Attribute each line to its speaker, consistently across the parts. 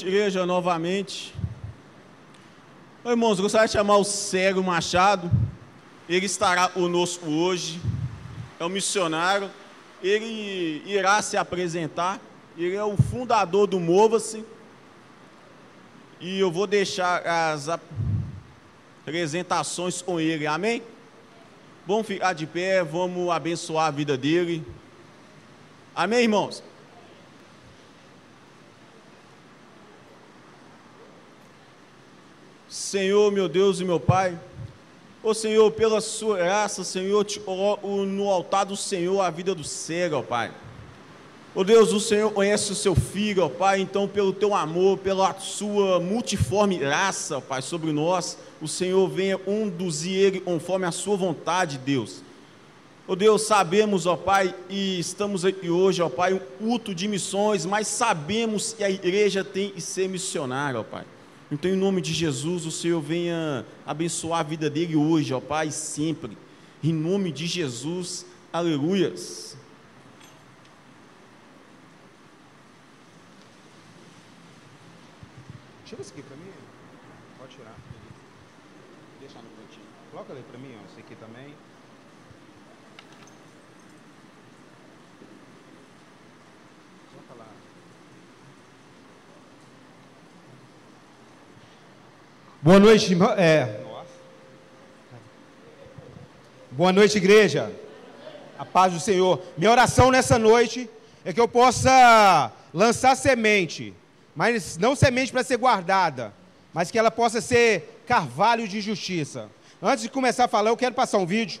Speaker 1: Igreja novamente. Irmãos, gostaria de chamar o Cego Machado. Ele estará conosco hoje. É um missionário. Ele irá se apresentar. Ele é o fundador do Mova-se. E eu vou deixar as apresentações com ele. Amém? Vamos ficar de pé, vamos abençoar a vida dele. Amém, irmãos? Senhor, meu Deus e meu Pai, ó Senhor, pela sua graça, Senhor, te coloco no altar do Senhor a vida do cego, ó Pai. Ó Deus, o Senhor conhece o seu filho, ó Pai, então pelo teu amor, pela sua multiforme graça, ó Pai, sobre nós, o Senhor venha conduzir ele conforme a sua vontade, Deus. Ó Deus, sabemos, ó Pai, e estamos aqui hoje, ó Pai, um culto de missões, mas sabemos que a igreja tem que ser missionária, ó Pai. Então, em nome de Jesus, o Senhor venha abençoar a vida dele hoje, ó Pai, sempre. Em nome de Jesus, aleluias.
Speaker 2: Tira isso aqui para mim. Pode tirar. Deixa no cantinho. Coloca ali para mim, ó. Esse aqui também. Coloca lá. Boa noite. É. Boa noite, igreja. A paz do Senhor. Minha oração nessa noite é que eu possa lançar semente, mas não semente para ser guardada, mas que ela possa ser carvalho de justiça. Antes de começar a falar, eu quero passar um vídeo.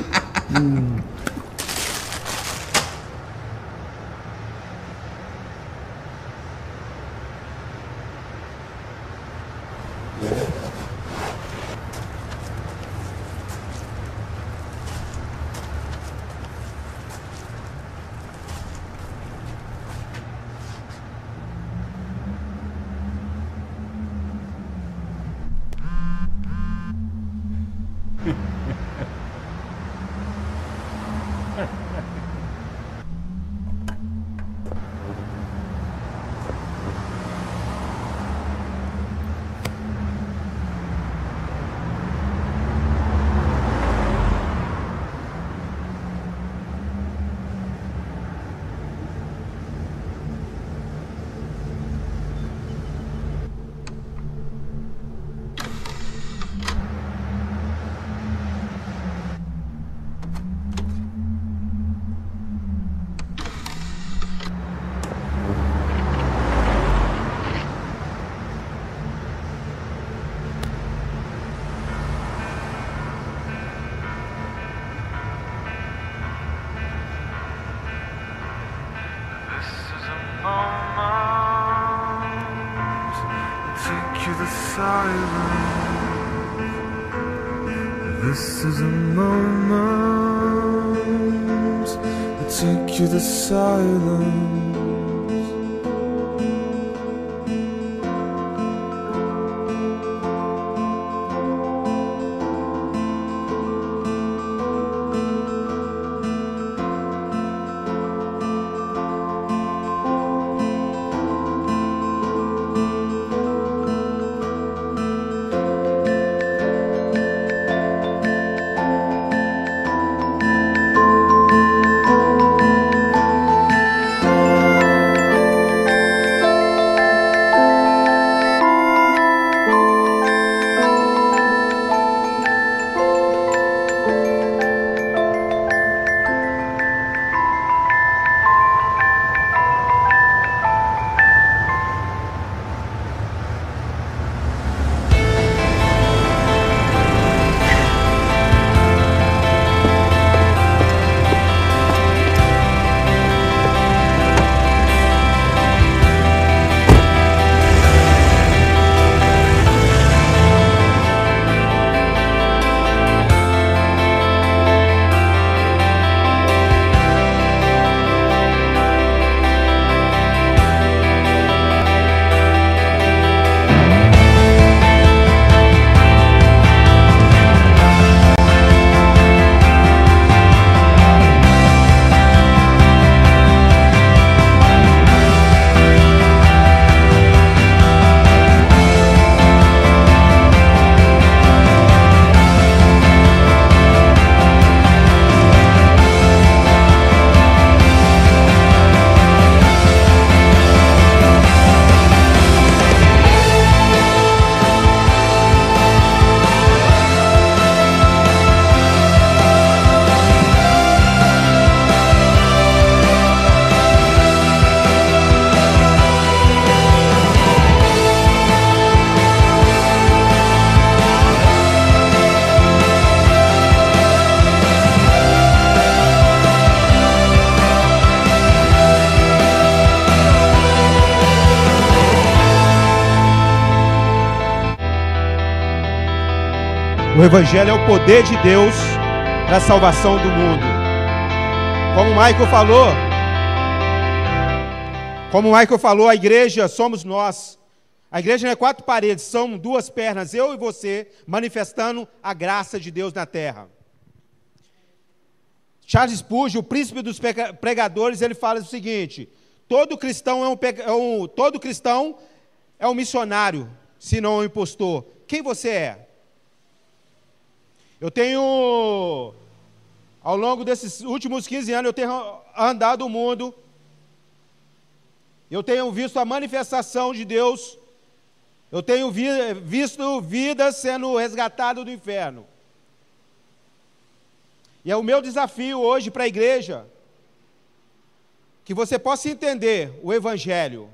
Speaker 3: to the silence. This is a moment that take you to silence.
Speaker 2: O Evangelho é o poder de Deus para a salvação do mundo. Como o Michael falou, como o Michael falou, a igreja somos nós. A igreja não é quatro paredes, são duas pernas, eu e você, manifestando a graça de Deus na terra. Charles Spurgeon, o príncipe dos pregadores, ele fala o seguinte: todo cristão é um, é um, todo cristão é um missionário, se não um impostor. Quem você é? Eu tenho, ao longo desses últimos 15 anos, eu tenho andado o mundo, eu tenho visto a manifestação de Deus, eu tenho vi, visto vidas sendo resgatadas do inferno. E é o meu desafio hoje para a igreja, que você possa entender o Evangelho.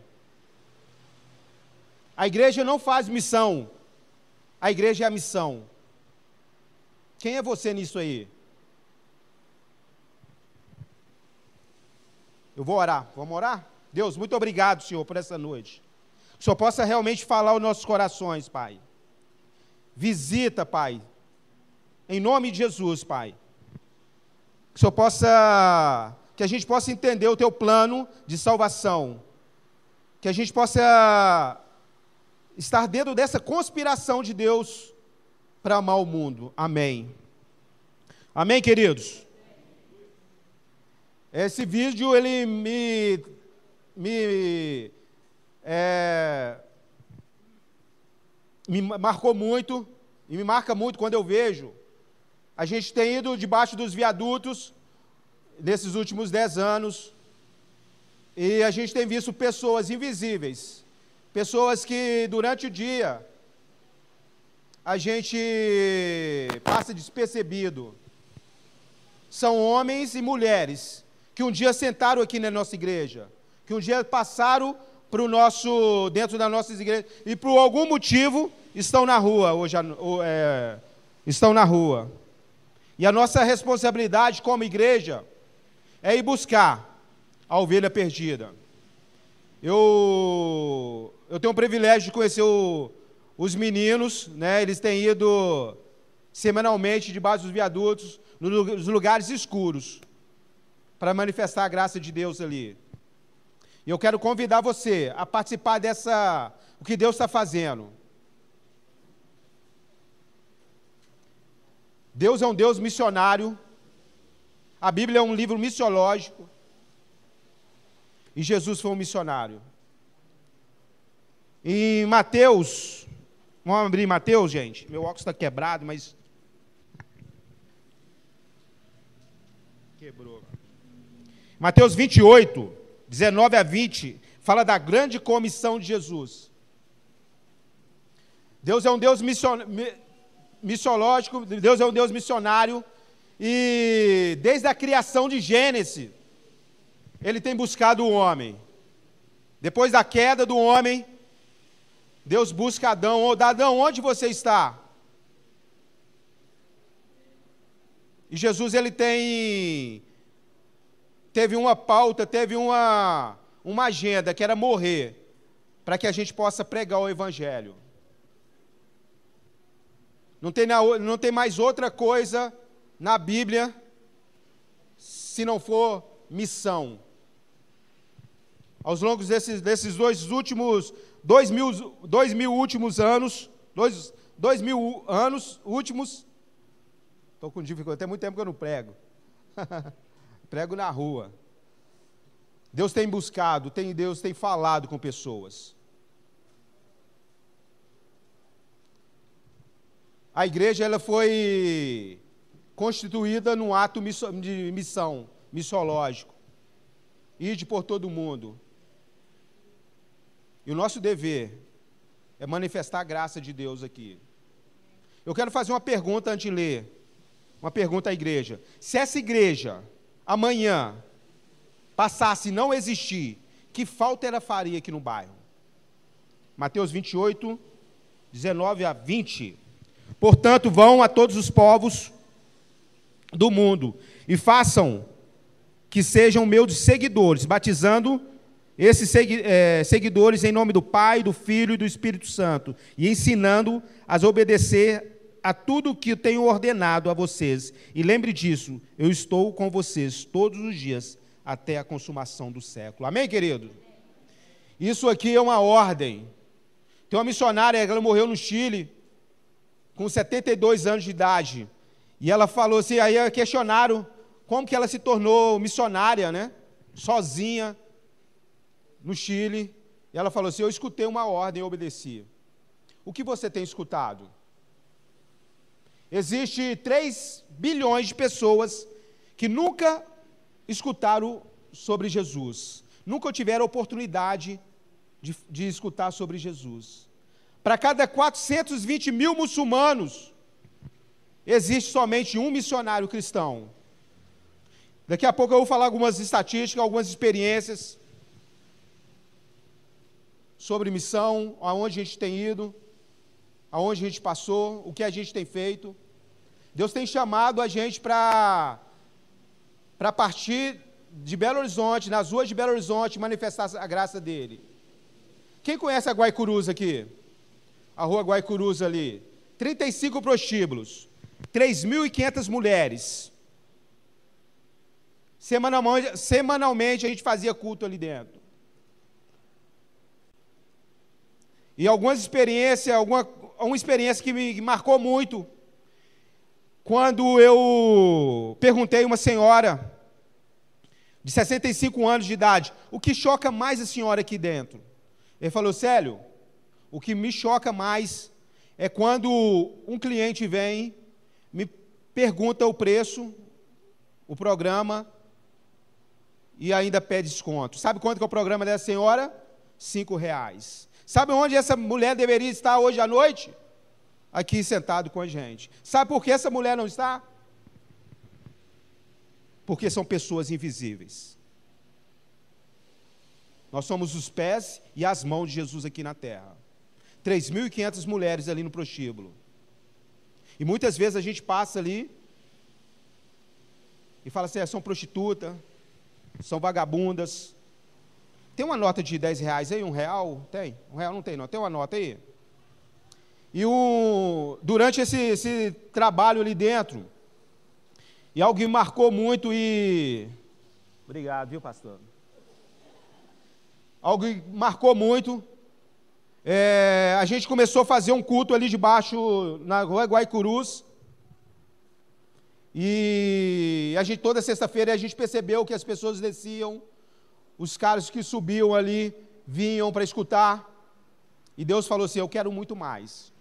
Speaker 2: A igreja não faz missão, a igreja é a missão. Quem é você nisso aí? Eu vou orar. Vamos orar? Deus, muito obrigado, Senhor, por essa noite. Que o Senhor possa realmente falar aos nossos corações, Pai. Visita, Pai. Em nome de Jesus, Pai. Que o Senhor possa. Que a gente possa entender o teu plano de salvação. Que a gente possa estar dentro dessa conspiração de Deus para amar o mundo. Amém. Amém, queridos? Esse vídeo, ele me, me, é, me marcou muito, e me marca muito quando eu vejo. A gente tem ido debaixo dos viadutos nesses últimos dez anos, e a gente tem visto pessoas invisíveis, pessoas que durante o dia a gente passa despercebido. São homens e mulheres que um dia sentaram aqui na nossa igreja, que um dia passaram para o nosso dentro das nossas igrejas e por algum motivo estão na rua hoje é, estão na rua. E a nossa responsabilidade como igreja é ir buscar a ovelha perdida. Eu eu tenho o privilégio de conhecer o os meninos, né, eles têm ido semanalmente debaixo dos viadutos, nos lugares escuros, para manifestar a graça de Deus ali. E eu quero convidar você a participar dessa, o que Deus está fazendo. Deus é um Deus missionário. A Bíblia é um livro missiológico. E Jesus foi um missionário. Em Mateus, vamos abrir Mateus, gente. Meu óculos está quebrado, mas. Quebrou. Mateus 28, 19 a 20, fala da grande comissão de Jesus. Deus é um Deus missiológico, Deus é um Deus missionário, e desde a criação de Gênesis, ele tem buscado o homem. Depois da queda do homem, Deus busca Adão. Ô, Adão, onde você está? E Jesus ele tem teve uma pauta, teve uma uma agenda que era morrer para que a gente possa pregar o evangelho. Não tem, não tem mais outra coisa na Bíblia se não for missão aos longos desses, desses dois últimos, dois mil, dois mil últimos anos, dois, dois mil anos últimos, estou com dificuldade, tem muito tempo que eu não prego, prego na rua. Deus tem buscado, tem, Deus tem falado com pessoas. A igreja ela foi constituída num ato de missão, missiológico. Ide por todo mundo, e o nosso dever é manifestar a graça de Deus aqui. Eu quero fazer uma pergunta antes de ler. Uma pergunta à igreja. Se essa igreja amanhã passasse não existir, que falta ela faria aqui no bairro? Mateus 28, 19 a 20. Portanto, vão a todos os povos do mundo e façam que sejam meus seguidores, batizando esses é, seguidores em nome do Pai, do Filho e do Espírito Santo, e ensinando a obedecer a tudo o que tenho ordenado a vocês. E lembre disso, eu estou com vocês todos os dias até a consumação do século. Amém, querido? Isso aqui é uma ordem. Tem uma missionária, ela morreu no Chile, com 72 anos de idade. E ela falou assim, aí questionaram como que ela se tornou missionária, né? Sozinha no Chile, e ela falou assim: Eu escutei uma ordem e obedeci. O que você tem escutado? Existe 3 bilhões de pessoas que nunca escutaram sobre Jesus, nunca tiveram oportunidade de, de escutar sobre Jesus. Para cada 420 mil muçulmanos, existe somente um missionário cristão. Daqui a pouco eu vou falar algumas estatísticas, algumas experiências sobre missão, aonde a gente tem ido, aonde a gente passou, o que a gente tem feito. Deus tem chamado a gente para para partir de Belo Horizonte, nas ruas de Belo Horizonte, manifestar a graça dele. Quem conhece a Guaicurus aqui? A rua Guaicurus ali. 35 prostíbulos, 3.500 mulheres. Semanalmente, semanalmente a gente fazia culto ali dentro. E algumas experiências, alguma uma experiência que me marcou muito, quando eu perguntei a uma senhora de 65 anos de idade, o que choca mais a senhora aqui dentro? Ele falou, Célio, o que me choca mais é quando um cliente vem, me pergunta o preço, o programa, e ainda pede desconto. Sabe quanto que é o programa dessa senhora? Cinco reais. Sabe onde essa mulher deveria estar hoje à noite? Aqui sentado com a gente. Sabe por que essa mulher não está? Porque são pessoas invisíveis. Nós somos os pés e as mãos de Jesus aqui na terra. 3.500 mulheres ali no prostíbulo. E muitas vezes a gente passa ali e fala assim: é, são prostitutas, são vagabundas, tem uma nota de 10 reais aí, um real? Tem? Um real não tem, não. Tem uma nota aí? E o, durante esse, esse trabalho ali dentro, e algo me marcou muito e. Obrigado, viu, pastor? Algo que marcou muito. É, a gente começou a fazer um culto ali debaixo, na rua Guaicurus. E a gente, toda sexta-feira a gente percebeu que as pessoas desciam, os caras que subiam ali vinham para escutar. E Deus falou assim: Eu quero muito mais.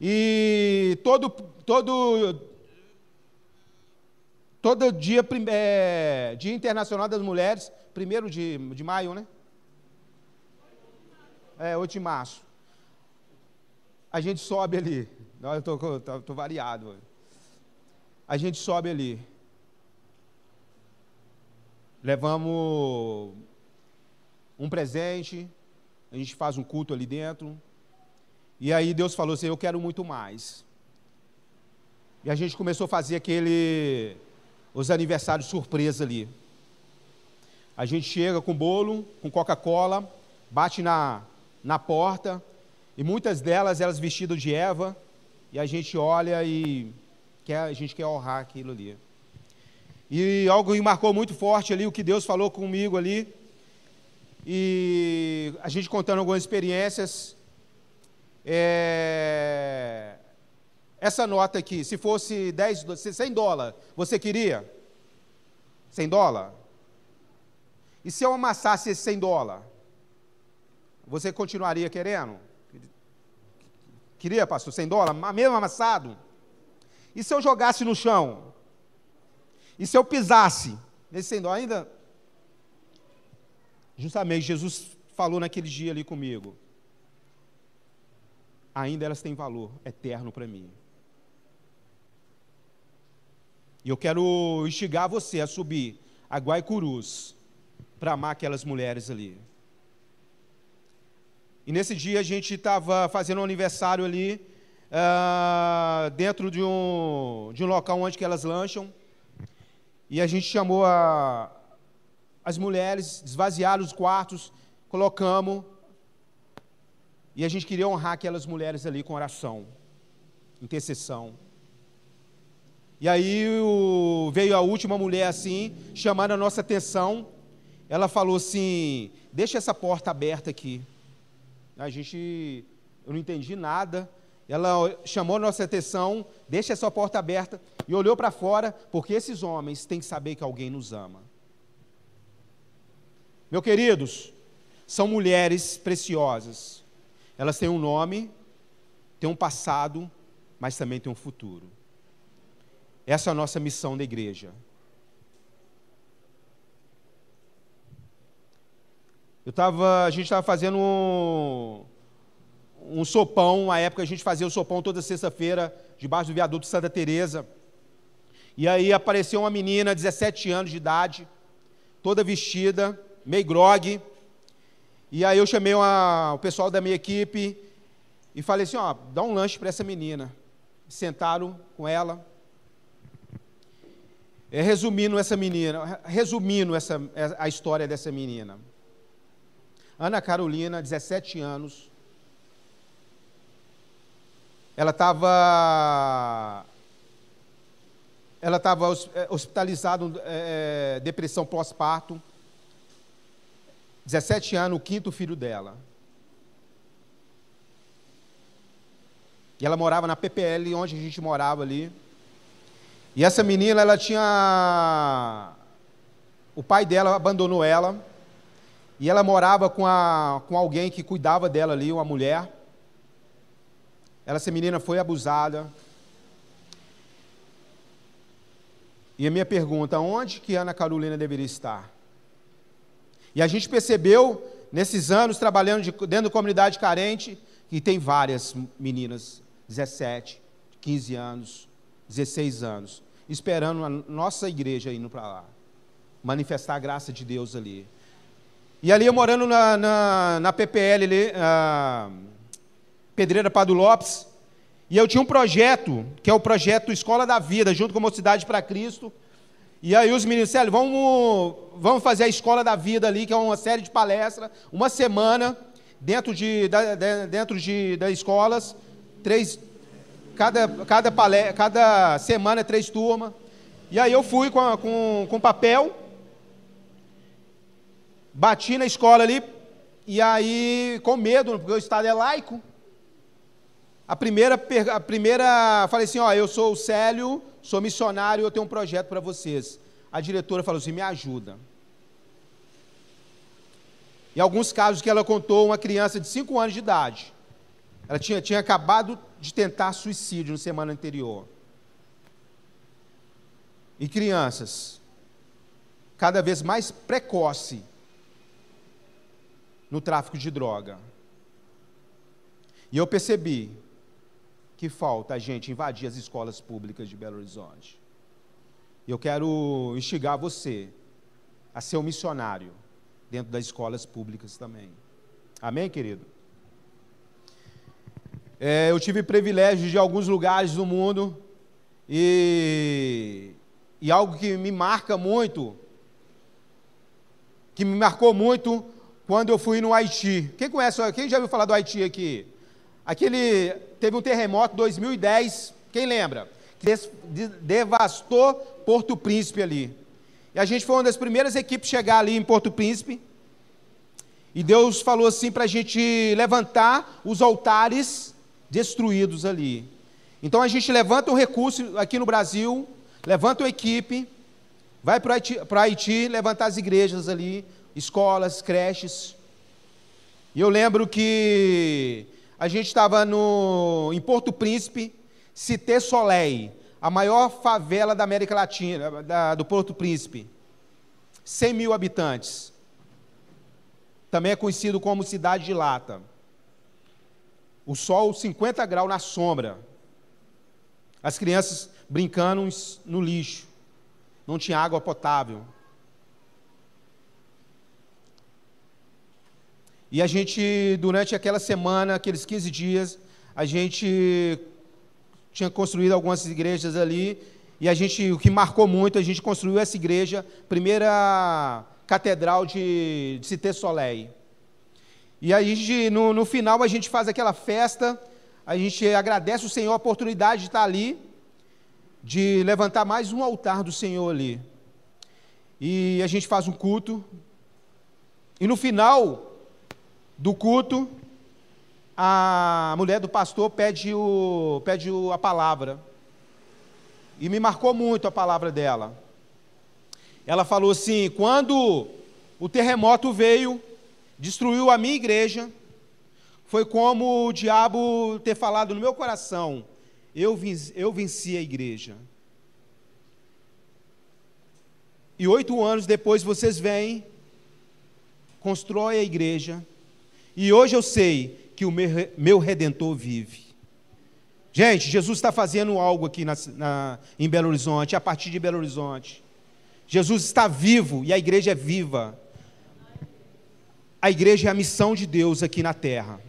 Speaker 2: E todo, todo, todo dia, é, Dia Internacional das Mulheres, primeiro de, de maio, né? É, 8 de março. A gente sobe ali. Não, eu estou variado. A gente sobe ali. Levamos um presente, a gente faz um culto ali dentro. E aí Deus falou assim: Eu quero muito mais. E a gente começou a fazer aquele. os aniversários surpresa ali. A gente chega com bolo, com Coca-Cola, bate na, na porta, e muitas delas, elas vestidas de Eva, e a gente olha e quer, a gente quer honrar aquilo ali. E algo me marcou muito forte ali, o que Deus falou comigo ali, e a gente contando algumas experiências. É... Essa nota aqui, se fosse 10, 100 dólares, você queria? 100 dólares? E se eu amassasse esse 100 dólares? Você continuaria querendo? Queria, pastor, 100 dólares? Mesmo amassado? E se eu jogasse no chão? E se eu pisasse nesse 100 dólares? Ainda Justamente, Jesus falou naquele dia ali comigo. Ainda elas têm valor eterno para mim. E eu quero instigar você a subir a Guaicurus para amar aquelas mulheres ali. E nesse dia a gente estava fazendo um aniversário ali, uh, dentro de um, de um local onde que elas lancham. E a gente chamou a, as mulheres, esvaziaram os quartos, colocamos. E a gente queria honrar aquelas mulheres ali com oração, intercessão. E aí o, veio a última mulher assim, chamando a nossa atenção. Ela falou assim: Deixa essa porta aberta aqui. A gente, eu não entendi nada. Ela chamou nossa atenção, deixa essa porta aberta e olhou para fora, porque esses homens têm que saber que alguém nos ama. Meus queridos, são mulheres preciosas. Elas têm um nome, têm um passado, mas também têm um futuro. Essa é a nossa missão da igreja. Eu tava, a gente estava fazendo um, um sopão, a época a gente fazia o sopão toda sexta-feira, debaixo do viaduto Santa Teresa. E aí apareceu uma menina, 17 anos de idade, toda vestida, meio grog. E aí eu chamei uma, o pessoal da minha equipe e falei assim, ó, dá um lanche para essa menina. Sentaram com ela. É, resumindo essa menina, resumindo essa, a história dessa menina. Ana Carolina, 17 anos. Ela estava ela estava é, hospitalizada, é, depressão pós-parto. 17 anos, o quinto filho dela. E ela morava na PPL, onde a gente morava ali. E essa menina, ela tinha. O pai dela abandonou ela. E ela morava com, a, com alguém que cuidava dela ali, uma mulher. Essa menina foi abusada. E a minha pergunta: onde que Ana Carolina deveria estar? E a gente percebeu, nesses anos, trabalhando de, dentro da comunidade carente, que tem várias meninas, 17, 15 anos, 16 anos, esperando a nossa igreja indo para lá, manifestar a graça de Deus ali. E ali eu morando na, na, na PPL, ali, Pedreira Pado Lopes, e eu tinha um projeto, que é o projeto Escola da Vida, junto com a Mocidade para Cristo, e aí os meninos disseram, vamos, vamos fazer a Escola da Vida ali, que é uma série de palestras, uma semana, dentro de, da, dentro de, das escolas, três, cada, cada, palé, cada semana três turmas. E aí eu fui com, com, com papel, bati na escola ali, e aí, com medo, porque o Estado é laico, a primeira, a primeira, falei assim, ó, eu sou o Célio, sou missionário, eu tenho um projeto para vocês. A diretora falou assim, me ajuda. Em alguns casos que ela contou, uma criança de 5 anos de idade, ela tinha, tinha acabado de tentar suicídio na semana anterior. E crianças, cada vez mais precoce no tráfico de droga. E eu percebi que falta a gente invadir as escolas públicas de Belo Horizonte. Eu quero instigar você a ser um missionário dentro das escolas públicas também. Amém, querido? É, eu tive privilégio de alguns lugares do mundo e, e algo que me marca muito, que me marcou muito quando eu fui no Haiti. Quem conhece? Quem já ouviu falar do Haiti aqui? Aquele teve um terremoto em 2010, quem lembra? Que devastou Porto Príncipe ali. E a gente foi uma das primeiras equipes a chegar ali em Porto Príncipe. E Deus falou assim para a gente levantar os altares destruídos ali. Então a gente levanta um recurso aqui no Brasil, levanta uma equipe, vai para Haiti, Haiti levantar as igrejas ali, escolas, creches. E eu lembro que a gente estava em Porto Príncipe, Cité Soleil, a maior favela da América Latina, da, do Porto Príncipe. 100 mil habitantes. Também é conhecido como Cidade de Lata. O sol 50 graus na sombra. As crianças brincando no lixo. Não tinha água potável. E a gente, durante aquela semana, aqueles 15 dias, a gente tinha construído algumas igrejas ali, e a gente, o que marcou muito, a gente construiu essa igreja, primeira catedral de, de Cité Soleil. E aí, no, no final, a gente faz aquela festa, a gente agradece o Senhor a oportunidade de estar ali, de levantar mais um altar do Senhor ali. E a gente faz um culto. E no final, do culto, a mulher do pastor pede, o, pede o, a palavra. E me marcou muito a palavra dela. Ela falou assim: quando o terremoto veio, destruiu a minha igreja, foi como o diabo ter falado no meu coração: eu venci, eu venci a igreja. E oito anos depois vocês vêm, constrói a igreja, e hoje eu sei que o meu redentor vive. Gente, Jesus está fazendo algo aqui na, na, em Belo Horizonte, a partir de Belo Horizonte. Jesus está vivo e a igreja é viva. A igreja é a missão de Deus aqui na terra.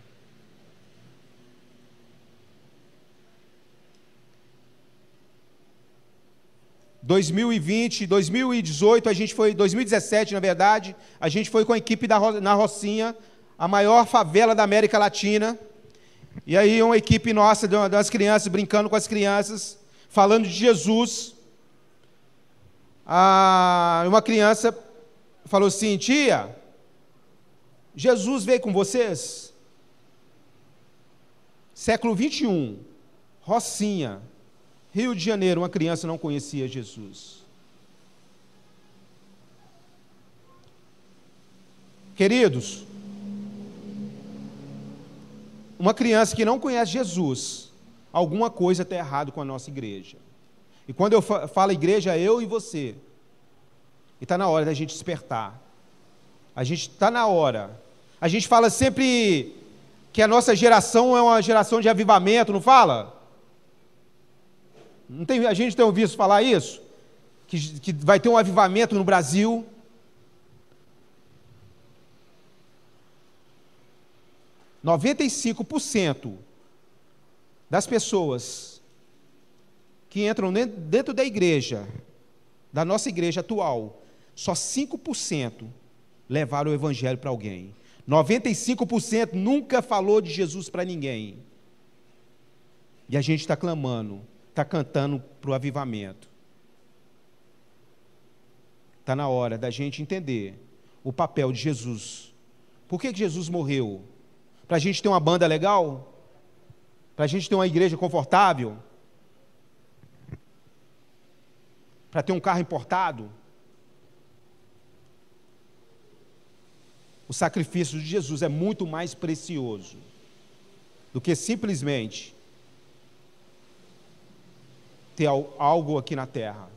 Speaker 2: ...2020, 2018, a gente foi... ...2017, na verdade... ...a gente foi com a equipe da, na Rocinha a maior favela da América Latina. E aí uma equipe nossa, das crianças, brincando com as crianças, falando de Jesus. Ah, uma criança falou assim, tia, Jesus veio com vocês? Século 21, Rocinha, Rio de Janeiro, uma criança não conhecia Jesus. Queridos, uma criança que não conhece Jesus, alguma coisa está errado com a nossa igreja. E quando eu falo igreja, eu e você. E está na hora da gente despertar. A gente está na hora. A gente fala sempre que a nossa geração é uma geração de avivamento, não fala? Não tem, a gente tem ouvido falar isso? Que, que vai ter um avivamento no Brasil. 95% das pessoas que entram dentro da igreja, da nossa igreja atual, só 5% levaram o evangelho para alguém. 95% nunca falou de Jesus para ninguém. E a gente está clamando, está cantando para o avivamento. Está na hora da gente entender o papel de Jesus. Por que, que Jesus morreu? Para a gente ter uma banda legal? Para a gente ter uma igreja confortável? Para ter um carro importado? O sacrifício de Jesus é muito mais precioso do que simplesmente ter algo aqui na terra.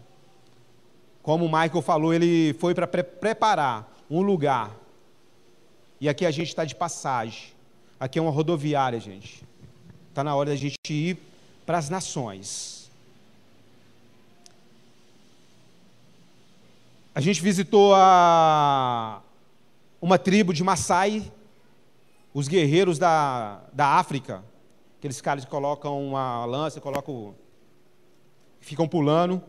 Speaker 2: Como o Michael falou, ele foi para pre preparar um lugar. E aqui a gente está de passagem. Aqui é uma rodoviária, gente. Está na hora da gente ir para as nações. A gente visitou a, uma tribo de Maasai, os guerreiros da, da África. Aqueles caras que colocam uma lança, colocam. ficam pulando.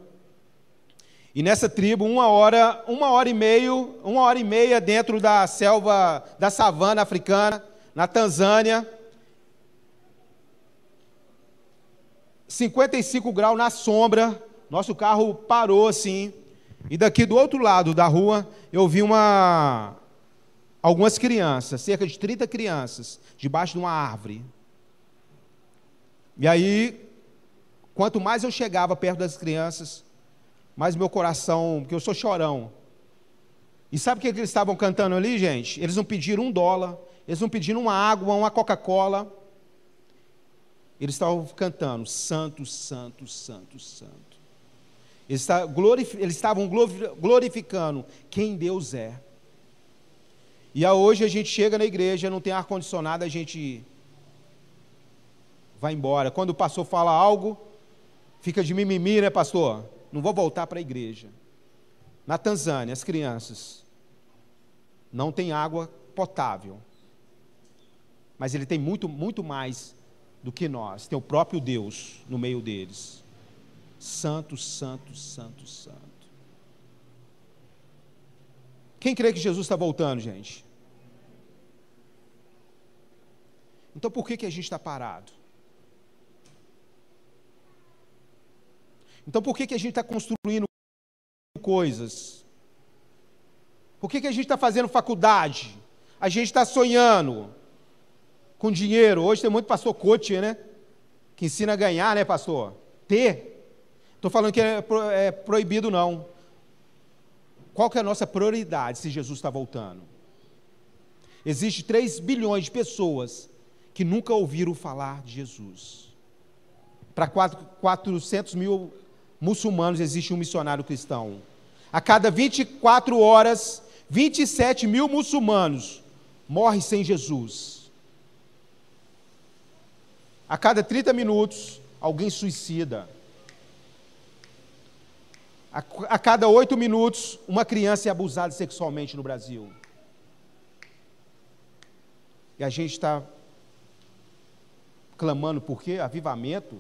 Speaker 2: E nessa tribo, uma hora, uma hora e meio, uma hora e meia dentro da selva da savana africana, na Tanzânia, 55 graus na sombra, nosso carro parou assim. E daqui do outro lado da rua, eu vi uma algumas crianças, cerca de 30 crianças, debaixo de uma árvore. E aí, quanto mais eu chegava perto das crianças, mas meu coração, porque eu sou chorão. E sabe o que eles estavam cantando ali, gente? Eles não pediram um dólar, eles não pediram uma água, uma Coca-Cola. Eles estavam cantando: Santo, Santo, Santo, Santo. Eles estavam glorificando quem Deus é. E hoje a gente chega na igreja, não tem ar-condicionado, a gente vai embora. Quando o pastor fala algo, fica de mimimi, né, pastor? não vou voltar para a igreja. Na Tanzânia, as crianças não têm água potável. Mas ele tem muito, muito mais do que nós. Tem o próprio Deus no meio deles. Santo, santo, santo, santo. Quem crê que Jesus está voltando, gente? Então por que, que a gente está parado? Então por que, que a gente está construindo coisas? Por que, que a gente está fazendo faculdade? A gente está sonhando com dinheiro. Hoje tem muito pastor coach, né? Que ensina a ganhar, né, pastor? Ter. Estou falando que é, é proibido, não. Qual que é a nossa prioridade se Jesus está voltando? Existe 3 bilhões de pessoas que nunca ouviram falar de Jesus. Para 400 mil muçulmanos existe um missionário cristão. A cada 24 horas, 27 mil muçulmanos morrem sem Jesus. A cada 30 minutos, alguém suicida. A, a cada oito minutos, uma criança é abusada sexualmente no Brasil. E a gente está clamando por quê? Avivamento.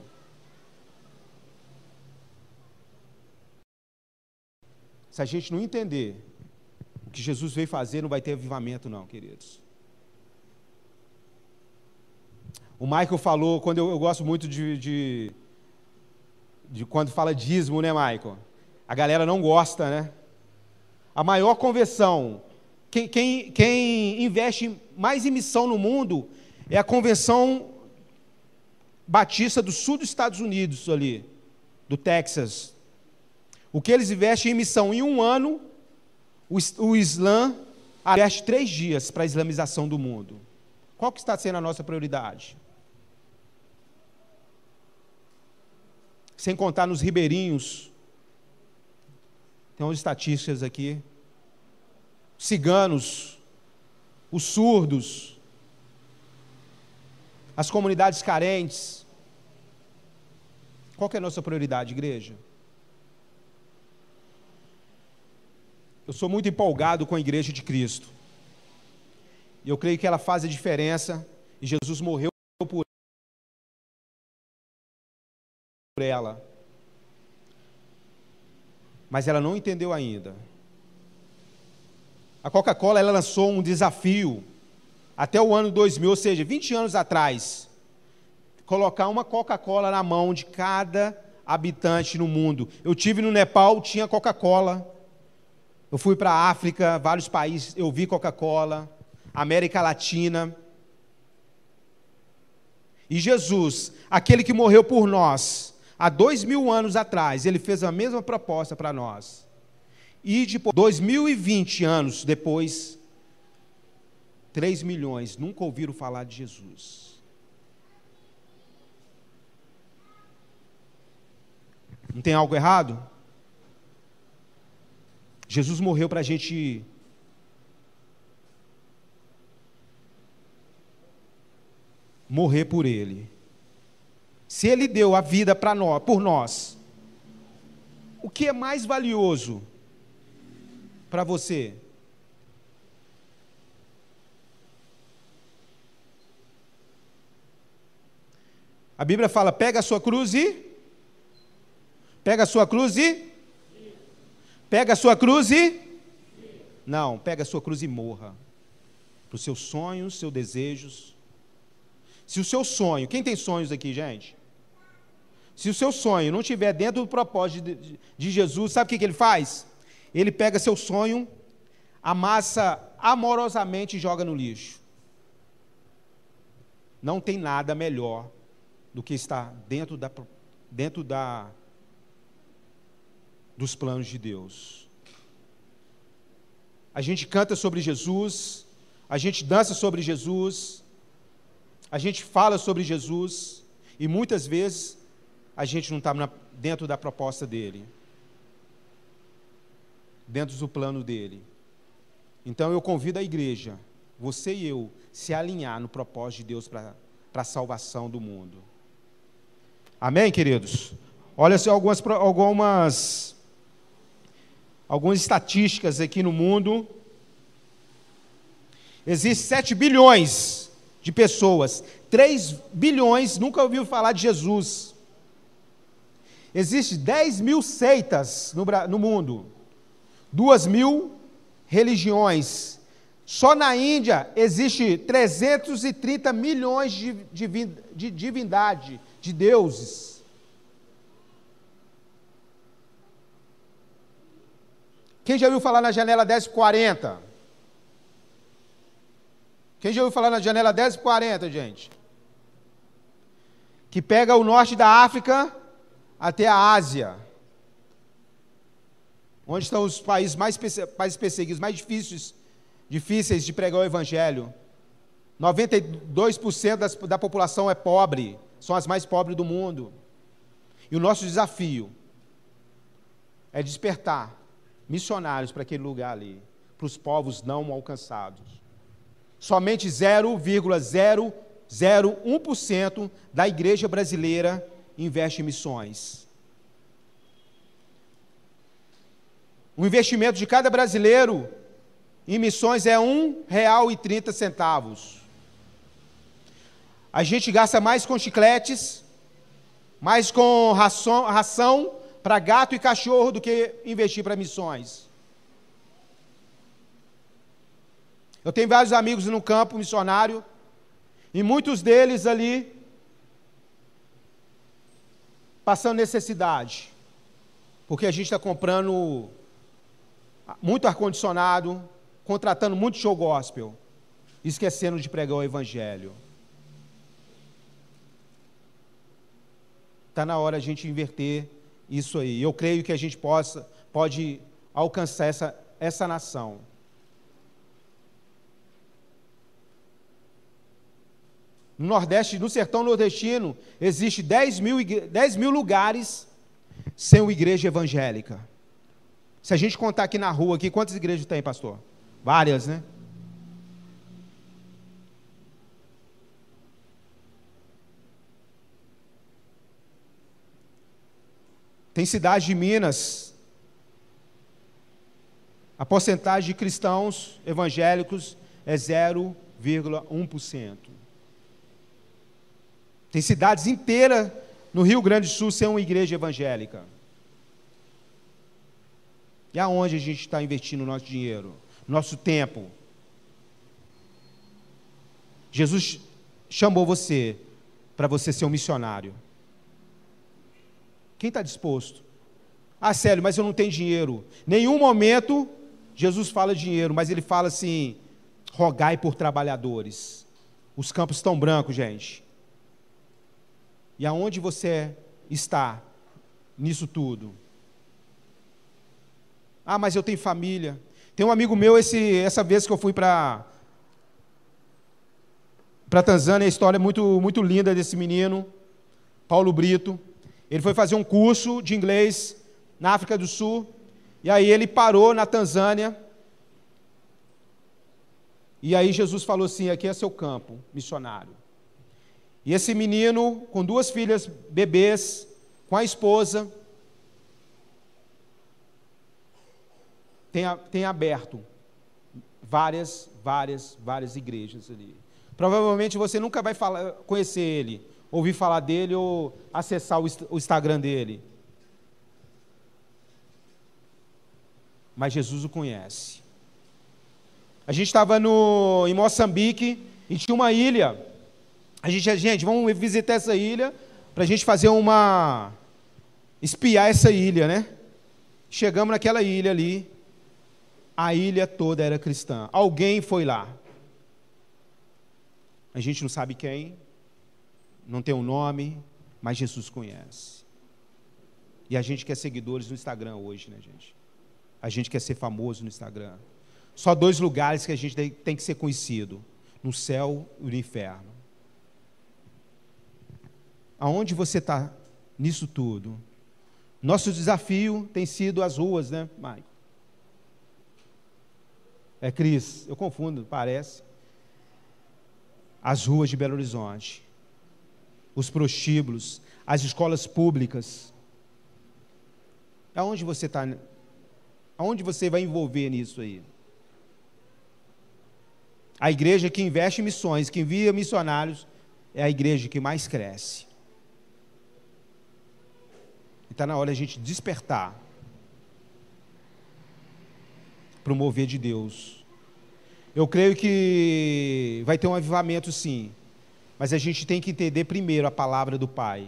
Speaker 2: Se a gente não entender o que Jesus veio fazer, não vai ter avivamento, não, queridos. O Michael falou, quando eu, eu gosto muito de, de, de, quando fala dízimo, né, Michael? A galera não gosta, né? A maior convenção, quem, quem, quem investe mais em missão no mundo é a convenção batista do sul dos Estados Unidos ali, do Texas, o que eles investem em missão em um ano, o Islã investe três dias para a islamização do mundo. Qual que está sendo a nossa prioridade? Sem contar nos ribeirinhos. Tem umas estatísticas aqui. Ciganos, os surdos, as comunidades carentes. Qual é a nossa prioridade, igreja? Eu sou muito empolgado com a igreja de Cristo. E eu creio que ela faz a diferença e Jesus morreu por ela. Mas ela não entendeu ainda. A Coca-Cola ela lançou um desafio até o ano 2000, ou seja, 20 anos atrás. colocar uma Coca-Cola na mão de cada habitante no mundo. Eu tive no Nepal, tinha Coca-Cola. Eu fui para a África, vários países, eu vi Coca-Cola. América Latina. E Jesus, aquele que morreu por nós, há dois mil anos atrás, ele fez a mesma proposta para nós. E de 2020 anos depois, 3 milhões nunca ouviram falar de Jesus. Não tem algo errado? Jesus morreu para a gente morrer por ele. Se ele deu a vida para nós, por nós, o que é mais valioso para você? A Bíblia fala: pega a sua cruz e. Pega a sua cruz e. Pega a sua cruz e. Não, pega a sua cruz e morra. Para os seus sonhos, seus desejos. Se o seu sonho, quem tem sonhos aqui, gente? Se o seu sonho não estiver dentro do propósito de, Jesus, sabe o que, que ele faz? Ele pega seu sonho, amassa amorosamente e joga no lixo. Não tem nada melhor do que estar dentro da, dentro da dos planos de Deus. A gente canta sobre Jesus, a gente dança sobre Jesus, a gente fala sobre Jesus e muitas vezes a gente não está dentro da proposta dele, dentro do plano dele. Então eu convido a igreja, você e eu, se alinhar no propósito de Deus para a salvação do mundo. Amém, queridos? Olha só algumas, algumas, algumas estatísticas aqui no mundo. Existem 7 bilhões de pessoas. 3 bilhões nunca ouviu falar de Jesus. Existem 10 mil seitas no, no mundo, 2 mil religiões. Só na Índia existe 330 milhões de, de, de divindade, de deuses. Quem já ouviu falar na janela 1040? Quem já ouviu falar na janela 10 e 40, gente? Que pega o norte da África até a Ásia. Onde estão os países mais, mais perseguidos, mais difíceis, difíceis de pregar o Evangelho. 92% das, da população é pobre, são as mais pobres do mundo. E o nosso desafio é despertar missionários para aquele lugar ali, para os povos não alcançados. Somente 0,001% da igreja brasileira investe em missões. O investimento de cada brasileiro em missões é R$ 1,30. A gente gasta mais com chicletes, mais com ração, ração para gato e cachorro do que investir para missões. Eu tenho vários amigos no campo missionário, e muitos deles ali passando necessidade, porque a gente está comprando muito ar-condicionado, contratando muito show gospel, esquecendo de pregar o Evangelho. Está na hora a gente inverter isso aí. Eu creio que a gente possa, pode alcançar essa, essa nação. No Nordeste, no sertão nordestino, existe 10 mil, 10 mil lugares sem uma igreja evangélica. Se a gente contar aqui na rua, aqui, quantas igrejas tem, pastor? Várias, né? Tem cidade de Minas, a porcentagem de cristãos evangélicos é 0,1%. Tem cidades inteiras no Rio Grande do Sul sem uma igreja evangélica. E aonde a gente está investindo o nosso dinheiro, nosso tempo? Jesus chamou você para você ser um missionário? Quem está disposto? Ah, Célio, mas eu não tenho dinheiro. Nenhum momento Jesus fala dinheiro, mas ele fala assim: rogai por trabalhadores. Os campos estão brancos, gente. E aonde você está nisso tudo? Ah, mas eu tenho família. Tem um amigo meu, esse, essa vez que eu fui para para Tanzânia, a história é muito, muito linda desse menino, Paulo Brito. Ele foi fazer um curso de inglês na África do Sul, e aí ele parou na Tanzânia. E aí Jesus falou assim: aqui é seu campo missionário. E esse menino, com duas filhas bebês, com a esposa, tem, tem aberto várias, várias, várias igrejas ali. Provavelmente você nunca vai falar, conhecer ele, ouvir falar dele ou acessar o, o Instagram dele. Mas Jesus o conhece. A gente estava em Moçambique e tinha uma ilha. A gente, gente, vamos visitar essa ilha para a gente fazer uma espiar essa ilha, né? Chegamos naquela ilha ali, a ilha toda era cristã. Alguém foi lá. A gente não sabe quem, não tem um nome, mas Jesus conhece. E a gente quer seguidores no Instagram hoje, né, gente? A gente quer ser famoso no Instagram. Só dois lugares que a gente tem que ser conhecido: no céu e no inferno. Aonde você está nisso tudo? Nosso desafio tem sido as ruas, né, Maico? É Cris, eu confundo, parece. As ruas de Belo Horizonte, os prostíbulos, as escolas públicas. Aonde você está? Aonde você vai envolver nisso aí? A igreja que investe em missões, que envia missionários, é a igreja que mais cresce. Está na hora a gente despertar para o mover de Deus. Eu creio que vai ter um avivamento sim, mas a gente tem que entender primeiro a palavra do Pai.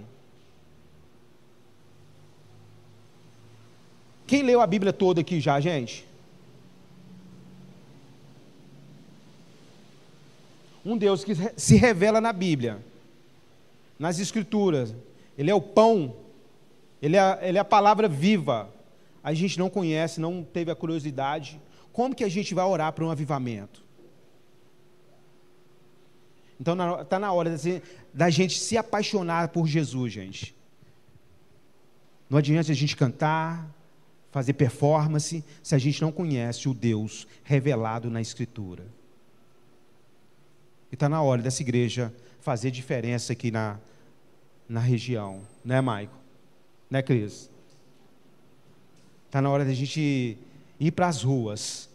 Speaker 2: Quem leu a Bíblia toda aqui já, gente? Um Deus que se revela na Bíblia, nas Escrituras. Ele é o pão ele é, ele é a palavra viva. A gente não conhece, não teve a curiosidade. Como que a gente vai orar para um avivamento? Então está na hora da gente se apaixonar por Jesus, gente. Não adianta a gente cantar, fazer performance, se a gente não conhece o Deus revelado na Escritura. E está na hora dessa igreja fazer diferença aqui na, na região, né, Maico? Né, Cris? Está na hora da gente ir para as ruas,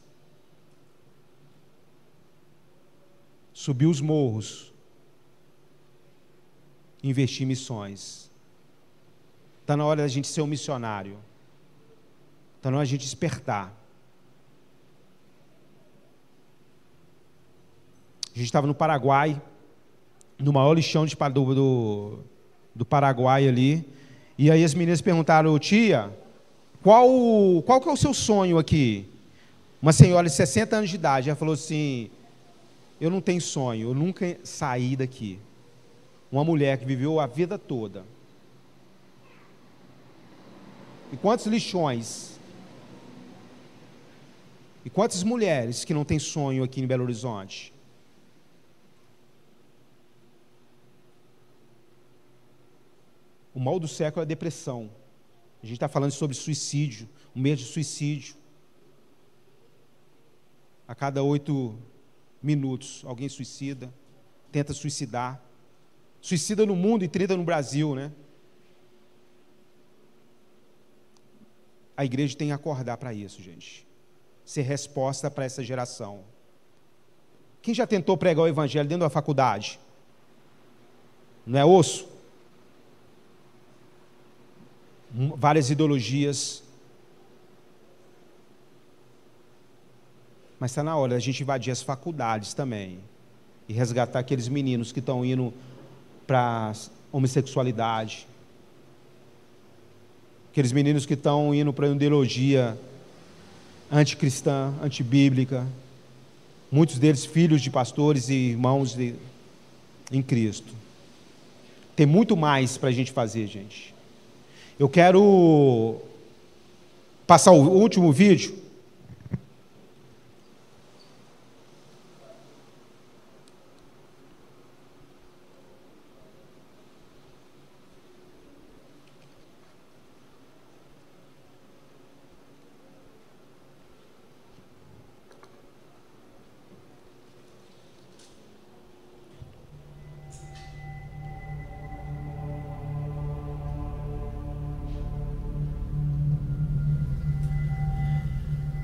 Speaker 2: subir os morros, investir em missões. Está na hora da gente ser um missionário. Está na hora da gente despertar. A gente estava no Paraguai, no maior lixão de, do, do, do Paraguai ali. E aí as meninas perguntaram, tia, qual, qual que é o seu sonho aqui? Uma senhora de 60 anos de idade, ela falou assim, eu não tenho sonho, eu nunca saí daqui. Uma mulher que viveu a vida toda. E quantos lixões? E quantas mulheres que não têm sonho aqui em Belo Horizonte? O mal do século é a depressão. A gente está falando sobre suicídio, o medo de suicídio. A cada oito minutos, alguém suicida, tenta suicidar. Suicida no mundo e 30 no Brasil, né? A igreja tem que acordar para isso, gente. Ser resposta para essa geração. Quem já tentou pregar o evangelho dentro da faculdade? Não é osso? Várias ideologias. Mas está na hora da gente invadir as faculdades também e resgatar aqueles meninos que estão indo para homossexualidade. Aqueles meninos que estão indo para a ideologia anticristã, antibíblica. Muitos deles filhos de pastores e irmãos de, em Cristo. Tem muito mais para a gente fazer, gente. Eu quero passar o último vídeo.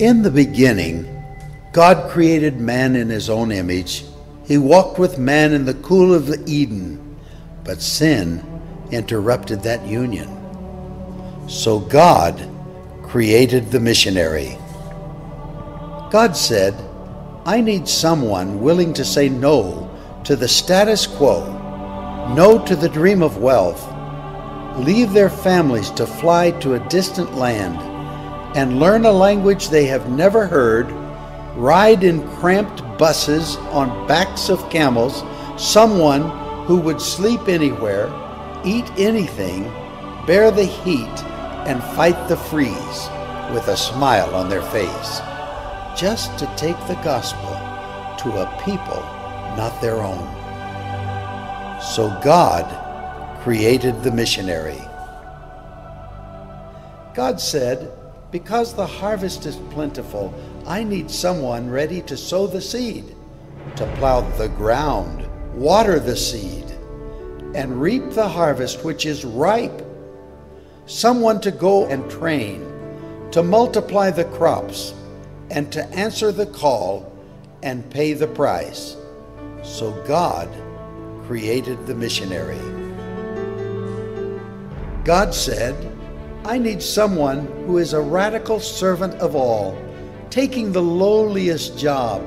Speaker 4: In the beginning, God created man in his own image. He walked with man in the cool of Eden, but sin interrupted that union. So God created the missionary. God said, I need someone willing to say no to the status quo, no to the dream of wealth, leave their families to fly to a distant land and learn a language they have never heard, ride in cramped buses on backs of camels, someone who would sleep anywhere, eat anything, bear the heat, and fight the freeze with a smile on their face, just to take the gospel to a people not their own. So God created the missionary. God said, because the harvest is plentiful, I need someone ready to sow the seed, to plow the ground, water the seed, and reap the harvest which is ripe. Someone to go and train, to multiply the crops, and to answer the call and pay the price. So God created the missionary. God said, I need someone who is a radical servant of all, taking the lowliest job,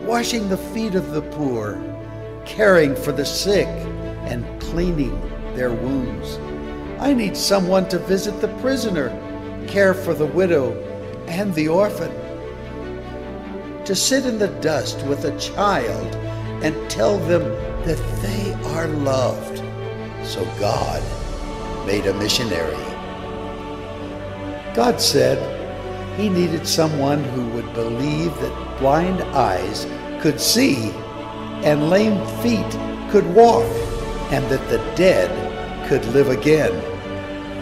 Speaker 4: washing the feet of the poor, caring for the sick, and cleaning their wounds. I need someone to visit the prisoner, care for the widow and the orphan, to sit in the dust with a child and tell them that they are loved. So God made a missionary. God said he needed someone who would believe that blind eyes could see and lame feet could walk and that the dead could live again.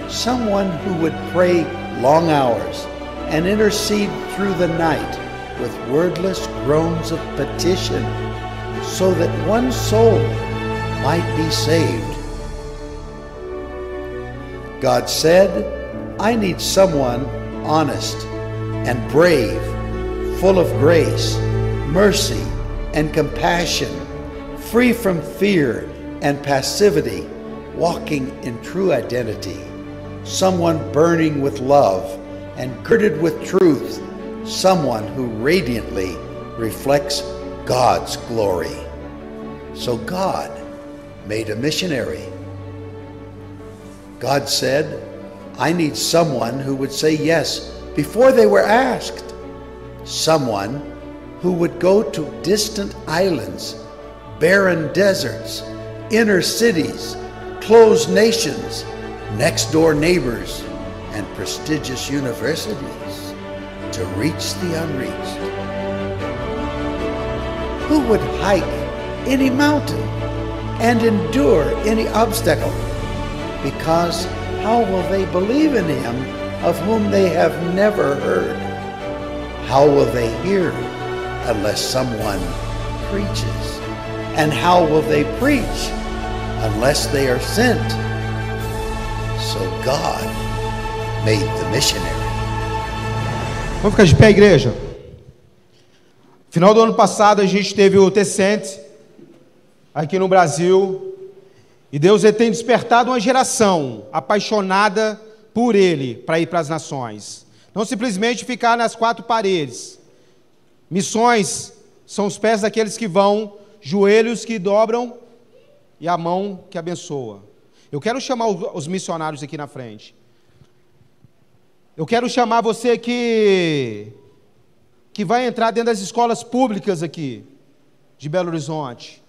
Speaker 4: Someone who would pray long hours and intercede through the night with wordless groans of petition so that one soul might be saved. God said, I need someone honest and brave, full of grace, mercy, and compassion, free from fear and passivity, walking in true identity, someone burning with love and girded with truth, someone who radiantly reflects God's glory. So God made a missionary. God said, I need someone who would say yes before they were asked. Someone who would go to distant islands, barren deserts, inner cities, closed nations, next door neighbors, and prestigious universities to reach the unreached. Who would hike any mountain and endure any obstacle because how will they believe in him of whom they have never heard? How will they hear unless someone preaches? And how will they preach unless they are sent? So God made the missionary.
Speaker 2: Vamos ficar de pé, igreja? Final do ano passado a gente teve o Tecente aqui no Brasil. E Deus ele tem despertado uma geração apaixonada por Ele para ir para as nações. Não simplesmente ficar nas quatro paredes. Missões são os pés daqueles que vão, joelhos que dobram e a mão que abençoa. Eu quero chamar os missionários aqui na frente. Eu quero chamar você que que vai entrar dentro das escolas públicas aqui de Belo Horizonte.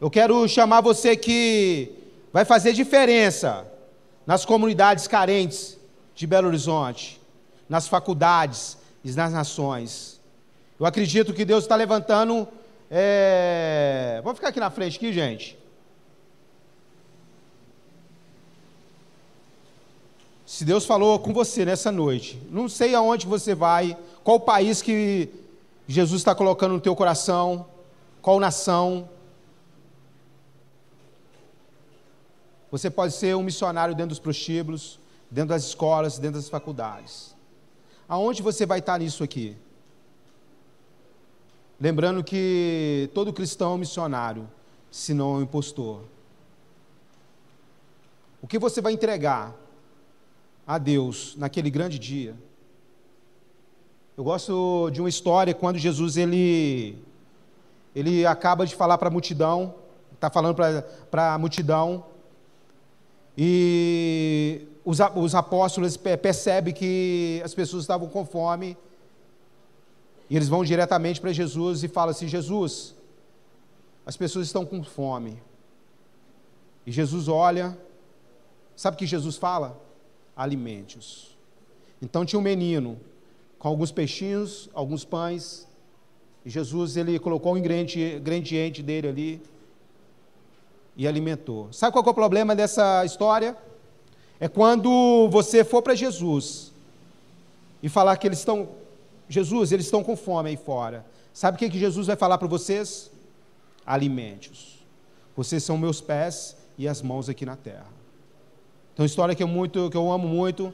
Speaker 2: Eu quero chamar você que vai fazer diferença nas comunidades carentes de Belo Horizonte, nas faculdades e nas nações. Eu acredito que Deus está levantando. É... Vamos ficar aqui na frente, aqui, gente. Se Deus falou com você nessa noite, não sei aonde você vai, qual país que Jesus está colocando no teu coração, qual nação. Você pode ser um missionário dentro dos prostíbulos, dentro das escolas, dentro das faculdades. Aonde você vai estar nisso aqui? Lembrando que todo cristão é um missionário, se não é um impostor. O que você vai entregar a Deus naquele grande dia? Eu gosto de uma história quando Jesus ele ele acaba de falar para a multidão, está falando para a multidão, e os, os apóstolos percebem que as pessoas estavam com fome, e eles vão diretamente para Jesus e falam assim: Jesus, as pessoas estão com fome. E Jesus olha, sabe o que Jesus fala? Alimente-os. Então tinha um menino com alguns peixinhos, alguns pães, e Jesus ele colocou o ingrediente, ingrediente dele ali e alimentou. Sabe qual é o problema dessa história? É quando você for para Jesus e falar que eles estão, Jesus, eles estão com fome aí fora. Sabe o que, que Jesus vai falar para vocês? Alimente-os. Vocês são meus pés e as mãos aqui na terra. Então, história que eu, muito, que eu amo muito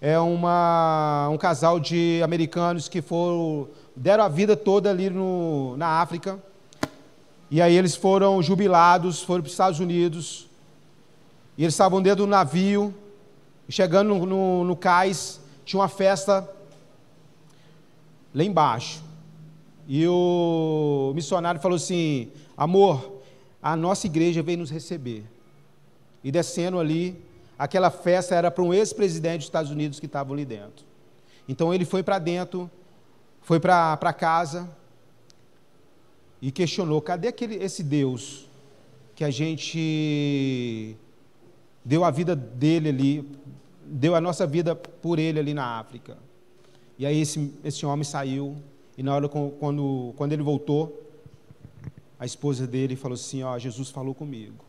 Speaker 2: é uma, um casal de americanos que foram, deram a vida toda ali no, na África e aí eles foram jubilados, foram para os Estados Unidos. E eles estavam dentro do navio. Chegando no, no, no cais, tinha uma festa lá embaixo. E o missionário falou assim: Amor, a nossa igreja veio nos receber. E descendo ali, aquela festa era para um ex-presidente dos Estados Unidos que estava ali dentro. Então ele foi para dentro, foi para casa, e questionou: cadê aquele, esse Deus que a gente deu a vida dele ali, deu a nossa vida por ele ali na África? E aí esse, esse homem saiu, e na hora quando, quando ele voltou, a esposa dele falou assim: Ó, Jesus falou comigo.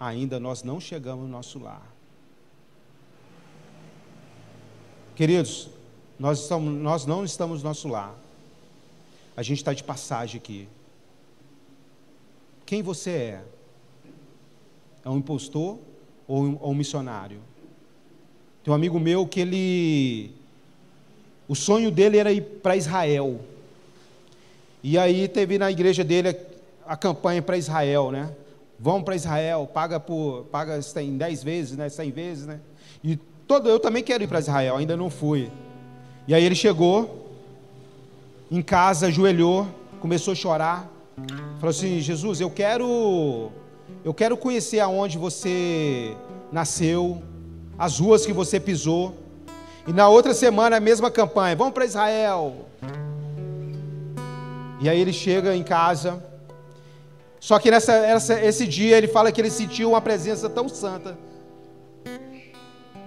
Speaker 2: Ainda nós não chegamos no nosso lar. Queridos, nós, estamos, nós não estamos no nosso lar. A gente está de passagem aqui. Quem você é? É um impostor ou um, ou um missionário? Tem um amigo meu que ele. O sonho dele era ir para Israel. E aí teve na igreja dele a, a campanha para Israel, né? Vamos para Israel, paga por paga em 10 vezes, né? 100 vezes, né? E todo eu também quero ir para Israel, ainda não fui. E aí ele chegou em casa, ajoelhou, começou a chorar. Falou assim: Jesus, eu quero, eu quero conhecer aonde você nasceu, as ruas que você pisou. E na outra semana, a mesma campanha: vamos para Israel. E aí ele chega em casa. Só que nessa, essa, esse dia ele fala que ele sentiu uma presença tão santa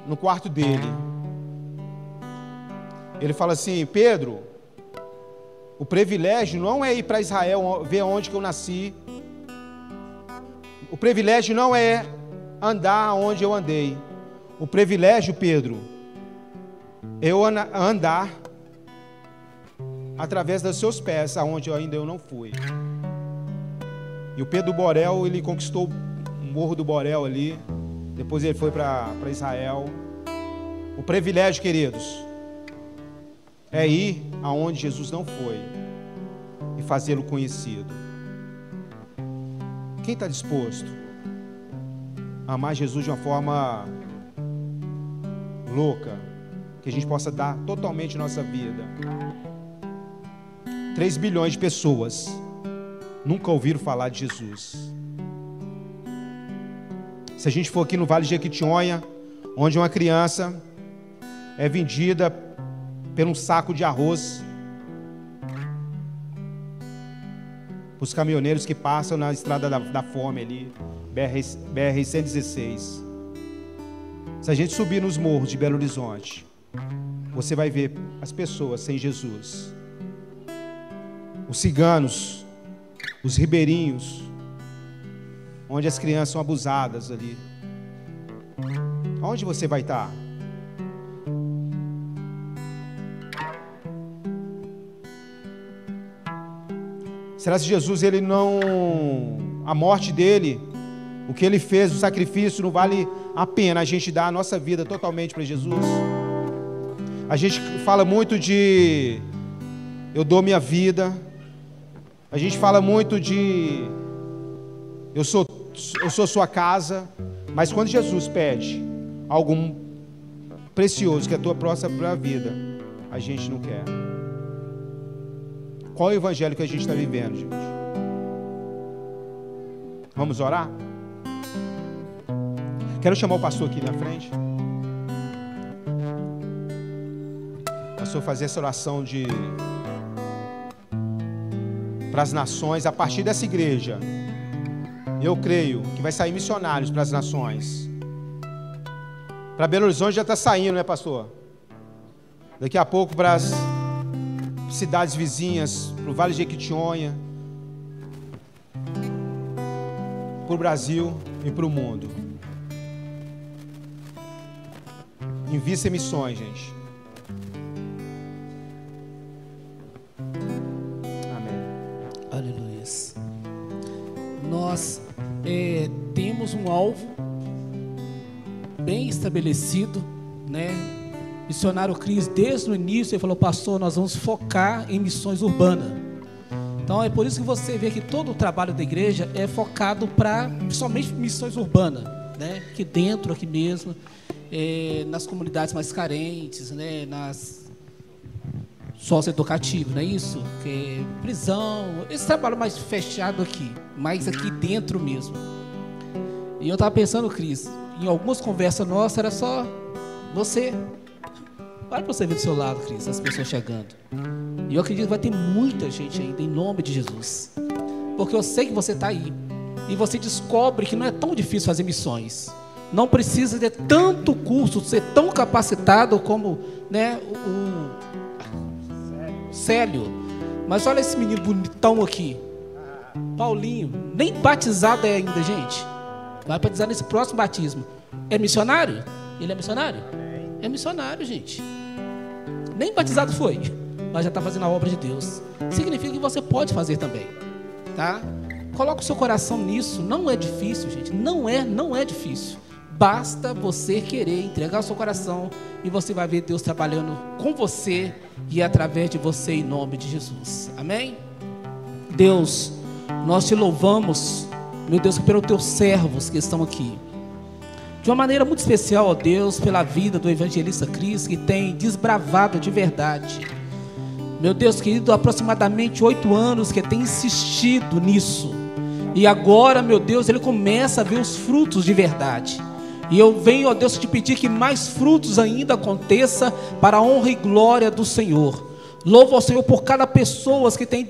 Speaker 2: no quarto dele. Ele fala assim: Pedro, o privilégio não é ir para Israel, ver onde que eu nasci. O privilégio não é andar onde eu andei. O privilégio, Pedro, é eu andar através dos seus pés, aonde ainda eu não fui. E o Pedro Borel, ele conquistou o Morro do Borel ali. Depois ele foi para Israel. O privilégio, queridos, é ir aonde Jesus não foi e fazê-lo conhecido. Quem está disposto a amar Jesus de uma forma louca, que a gente possa dar totalmente nossa vida? 3 bilhões de pessoas nunca ouviram falar de Jesus. Se a gente for aqui no Vale de Jequitinhonha, onde uma criança é vendida por um saco de arroz para os caminhoneiros que passam na estrada da, da fome ali, BR, BR 116. Se a gente subir nos morros de Belo Horizonte, você vai ver as pessoas sem Jesus. Os ciganos, os ribeirinhos, onde as crianças são abusadas ali. Onde você vai estar? Será que Jesus ele não a morte dele, o que ele fez, o sacrifício não vale a pena a gente dar a nossa vida totalmente para Jesus? A gente fala muito de eu dou minha vida. A gente fala muito de eu sou eu sou sua casa, mas quando Jesus pede algo precioso que é a tua próxima vida, a gente não quer. Qual é o evangelho que a gente está vivendo, gente? Vamos orar? Quero chamar o pastor aqui na frente. Pastor, fazer essa oração de para as nações a partir dessa igreja. Eu creio que vai sair missionários para as nações. Para Belo Horizonte já está saindo, né, pastor? Daqui a pouco para as cidades vizinhas, para o Vale de Jequitinhonha, para o Brasil e para o mundo. Invista em missões, gente. Amém.
Speaker 5: Aleluia. Nós é, temos um alvo bem estabelecido, né? Missionário Cris, desde o início, ele falou, pastor, nós vamos focar em missões urbanas. Então é por isso que você vê que todo o trabalho da igreja é focado para somente missões urbanas, né? Aqui dentro, aqui mesmo, é, nas comunidades mais carentes, né? Nas socioeducativas, não é isso? Que é prisão, esse trabalho mais fechado aqui, mais aqui dentro mesmo. E eu estava pensando, Cris, em algumas conversas nossas era só você Olha para você ver do seu lado, Cris, as pessoas chegando. E eu acredito que vai ter muita gente ainda, em nome de Jesus. Porque eu sei que você está aí. E você descobre que não é tão difícil fazer missões. Não precisa de tanto curso, ser tão capacitado como né, o, o Célio. Mas olha esse menino bonitão aqui. Paulinho, nem batizado é ainda, gente. Vai batizar nesse próximo batismo. É missionário? Ele é missionário? É missionário, gente. Nem batizado foi, mas já está fazendo a obra de Deus. Significa que você pode fazer também, tá? Coloca o seu coração nisso. Não é difícil, gente. Não é, não é difícil. Basta você querer entregar o seu coração e você vai ver Deus trabalhando com você e através de você em nome de Jesus. Amém? Deus, nós te louvamos, meu Deus, pelos teus servos que estão aqui de uma maneira muito especial, ó Deus, pela vida do evangelista Cris, que tem desbravado de verdade. Meu Deus querido, aproximadamente oito anos que tem insistido nisso. E agora, meu Deus, ele começa a ver os frutos de verdade. E eu venho, ó Deus, te pedir que mais frutos ainda aconteça para a honra e glória do Senhor. Louvo ao Senhor por cada pessoa que tem,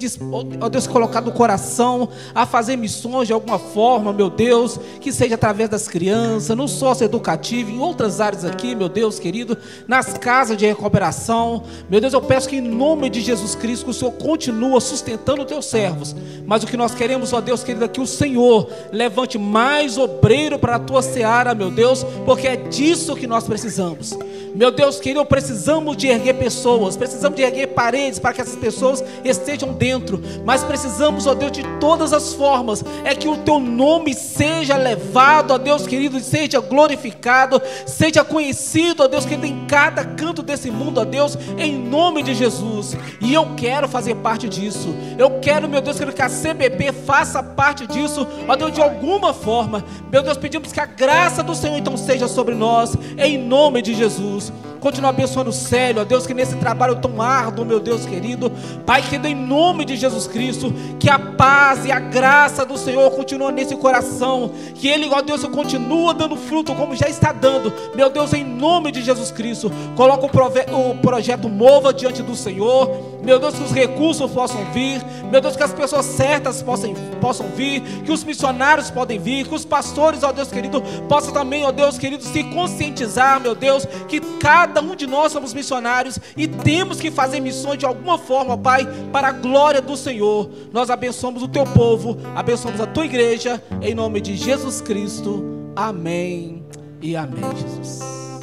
Speaker 5: ó Deus, colocado o coração a fazer missões de alguma forma, meu Deus, que seja através das crianças, no sócio educativo, em outras áreas aqui, meu Deus querido, nas casas de recuperação. Meu Deus, eu peço que em nome de Jesus Cristo, que o Senhor continue sustentando os teus servos. Mas o que nós queremos, ó Deus querido, é que o Senhor levante mais obreiro para a tua seara, meu Deus, porque é disso que nós precisamos. Meu Deus querido, precisamos de erguer pessoas, precisamos de erguer paredes para que essas pessoas estejam dentro, mas precisamos, ó Deus, de todas as formas, é que o teu nome seja levado, ó Deus querido, seja glorificado, seja conhecido, ó Deus querido, em cada canto desse mundo, ó Deus, em nome de Jesus. E eu quero fazer parte disso. Eu quero, meu Deus, querido, que a CBP faça parte disso, ó Deus, de alguma forma. Meu Deus, pedimos que a graça do Senhor então seja sobre nós, em nome de Jesus. Continua abençoando o Célio, ó Deus, que nesse trabalho tão árduo, meu Deus querido, Pai querido, em nome de Jesus Cristo, que a paz e a graça do Senhor continua nesse coração, que Ele, ó Deus, continua dando fruto como já está dando, meu Deus, em nome de Jesus Cristo, coloca o, o projeto Mova diante do Senhor, meu Deus, que os recursos possam vir, meu Deus, que as pessoas certas possam, possam vir, que os missionários podem vir, que os pastores, ó Deus querido, possam também, ó Deus querido, se conscientizar, meu Deus, que cada um de nós somos missionários e temos que fazer missões de alguma forma, Pai, para a glória do Senhor. Nós abençoamos o teu povo, abençoamos a tua igreja, em nome de Jesus Cristo. Amém e amém, Jesus.